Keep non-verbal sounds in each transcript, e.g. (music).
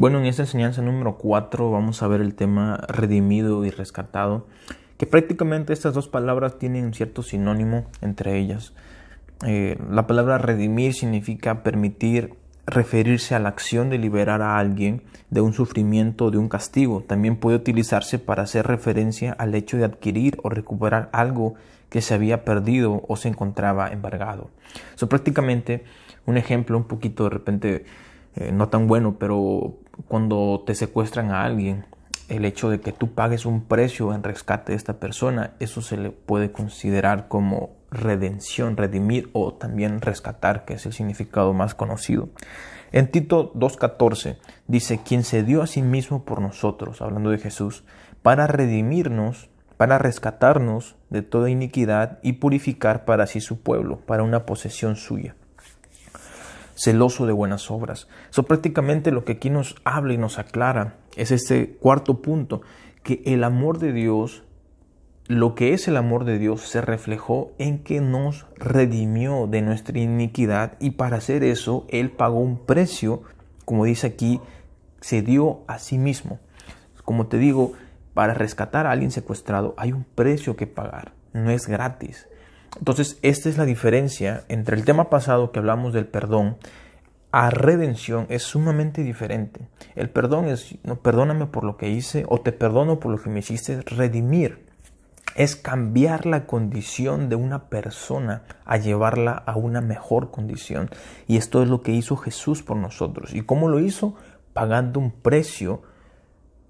Bueno, en esta enseñanza número 4 vamos a ver el tema redimido y rescatado, que prácticamente estas dos palabras tienen un cierto sinónimo entre ellas. Eh, la palabra redimir significa permitir referirse a la acción de liberar a alguien de un sufrimiento o de un castigo. También puede utilizarse para hacer referencia al hecho de adquirir o recuperar algo que se había perdido o se encontraba embargado. So, prácticamente un ejemplo un poquito de repente eh, no tan bueno, pero cuando te secuestran a alguien, el hecho de que tú pagues un precio en rescate de esta persona, eso se le puede considerar como redención, redimir o también rescatar, que es el significado más conocido. En Tito 2.14 dice, quien se dio a sí mismo por nosotros, hablando de Jesús, para redimirnos, para rescatarnos de toda iniquidad y purificar para sí su pueblo, para una posesión suya celoso de buenas obras. Eso prácticamente lo que aquí nos habla y nos aclara es este cuarto punto, que el amor de Dios, lo que es el amor de Dios, se reflejó en que nos redimió de nuestra iniquidad y para hacer eso Él pagó un precio, como dice aquí, se dio a sí mismo. Como te digo, para rescatar a alguien secuestrado hay un precio que pagar, no es gratis. Entonces, esta es la diferencia entre el tema pasado que hablamos del perdón a redención es sumamente diferente. El perdón es, no, perdóname por lo que hice o te perdono por lo que me hiciste. Redimir es cambiar la condición de una persona a llevarla a una mejor condición. Y esto es lo que hizo Jesús por nosotros. ¿Y cómo lo hizo? Pagando un precio,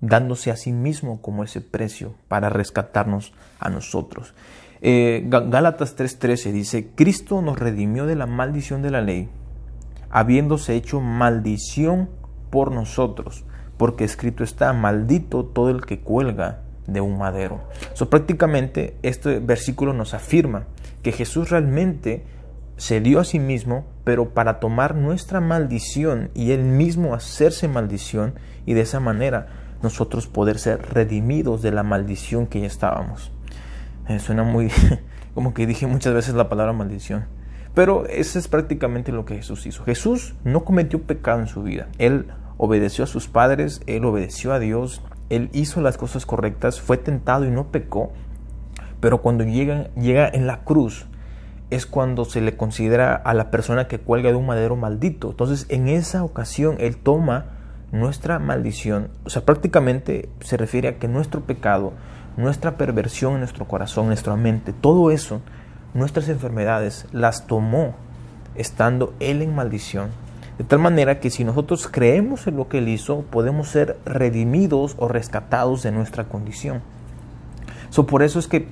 dándose a sí mismo como ese precio para rescatarnos a nosotros. Eh, Gálatas 3:13 dice, Cristo nos redimió de la maldición de la ley, habiéndose hecho maldición por nosotros, porque escrito está, maldito todo el que cuelga de un madero. So, prácticamente este versículo nos afirma que Jesús realmente se dio a sí mismo, pero para tomar nuestra maldición y él mismo hacerse maldición y de esa manera nosotros poder ser redimidos de la maldición que ya estábamos. Eh, suena muy, (laughs) como que dije muchas veces la palabra maldición. Pero eso es prácticamente lo que Jesús hizo. Jesús no cometió pecado en su vida. Él obedeció a sus padres, él obedeció a Dios, él hizo las cosas correctas, fue tentado y no pecó. Pero cuando llega, llega en la cruz es cuando se le considera a la persona que cuelga de un madero maldito. Entonces en esa ocasión él toma nuestra maldición. O sea, prácticamente se refiere a que nuestro pecado nuestra perversión en nuestro corazón, nuestra mente, todo eso, nuestras enfermedades, las tomó estando Él en maldición. De tal manera que si nosotros creemos en lo que Él hizo, podemos ser redimidos o rescatados de nuestra condición. So, por eso es que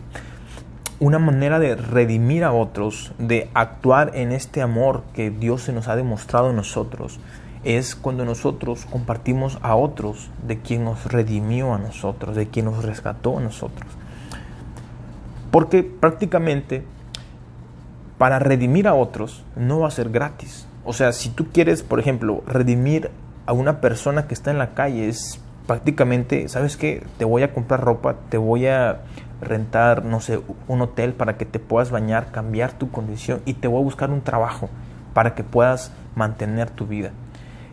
una manera de redimir a otros, de actuar en este amor que Dios se nos ha demostrado en nosotros, es cuando nosotros compartimos a otros de quien nos redimió a nosotros, de quien nos rescató a nosotros. Porque prácticamente para redimir a otros no va a ser gratis. O sea, si tú quieres, por ejemplo, redimir a una persona que está en la calle, es prácticamente, ¿sabes qué? Te voy a comprar ropa, te voy a rentar, no sé, un hotel para que te puedas bañar, cambiar tu condición y te voy a buscar un trabajo para que puedas mantener tu vida.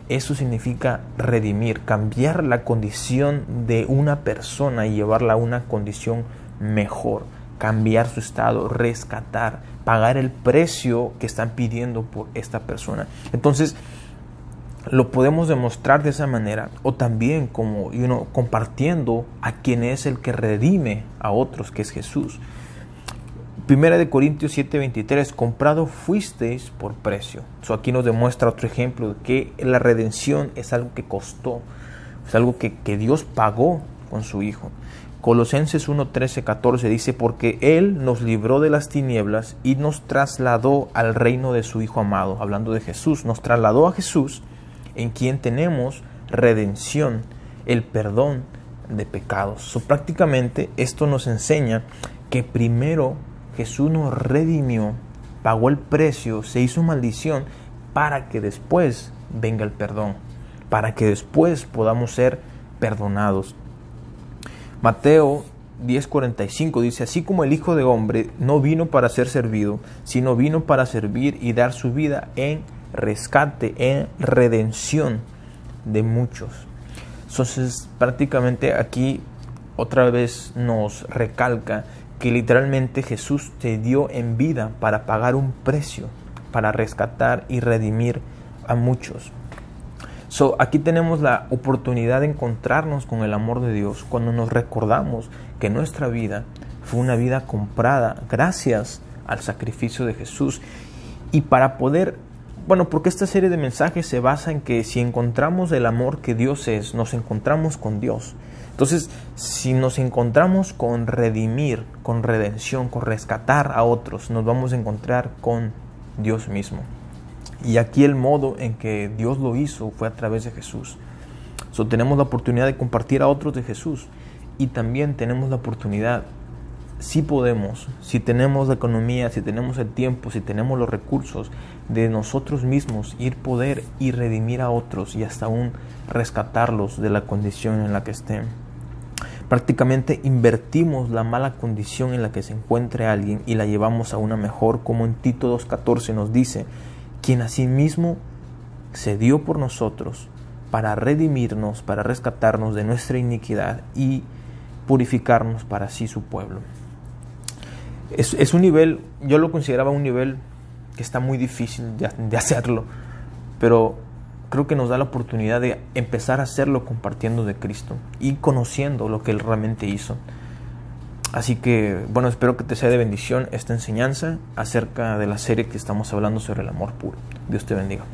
Eso significa redimir, cambiar la condición de una persona y llevarla a una condición mejor, cambiar su estado, rescatar, pagar el precio que están pidiendo por esta persona. Entonces, lo podemos demostrar de esa manera o también como compartiendo a quien es el que redime a otros, que es Jesús. Primera de Corintios 7:23, comprado fuisteis por precio. Aquí nos demuestra otro ejemplo de que la redención es algo que costó, es algo que, que Dios pagó con su Hijo. Colosenses 1, 14 dice, porque Él nos libró de las tinieblas y nos trasladó al reino de su Hijo amado, hablando de Jesús, nos trasladó a Jesús, en quien tenemos redención, el perdón de pecados. So, prácticamente esto nos enseña que primero Jesús nos redimió, pagó el precio, se hizo maldición para que después venga el perdón, para que después podamos ser perdonados. Mateo 10:45 dice, así como el Hijo de Hombre no vino para ser servido, sino vino para servir y dar su vida en rescate, en redención de muchos. Entonces prácticamente aquí otra vez nos recalca que literalmente Jesús te dio en vida para pagar un precio, para rescatar y redimir a muchos. So, aquí tenemos la oportunidad de encontrarnos con el amor de Dios cuando nos recordamos que nuestra vida fue una vida comprada gracias al sacrificio de Jesús. Y para poder, bueno, porque esta serie de mensajes se basa en que si encontramos el amor que Dios es, nos encontramos con Dios. Entonces, si nos encontramos con redimir, con redención, con rescatar a otros, nos vamos a encontrar con Dios mismo. Y aquí el modo en que Dios lo hizo fue a través de Jesús. So, tenemos la oportunidad de compartir a otros de Jesús y también tenemos la oportunidad, si podemos, si tenemos la economía, si tenemos el tiempo, si tenemos los recursos, de nosotros mismos ir poder y redimir a otros y hasta aún rescatarlos de la condición en la que estén. Prácticamente invertimos la mala condición en la que se encuentre alguien y la llevamos a una mejor, como en Tito 2.14 nos dice, quien asimismo se dio por nosotros para redimirnos, para rescatarnos de nuestra iniquidad y purificarnos para sí su pueblo. Es, un nivel, yo lo consideraba un nivel que está muy difícil de, de hacerlo, pero creo que nos da la oportunidad de empezar a hacerlo compartiendo de Cristo y conociendo lo que Él realmente hizo. Así que, bueno, espero que te sea de bendición esta enseñanza acerca de la serie que estamos hablando sobre el amor puro. Dios te bendiga.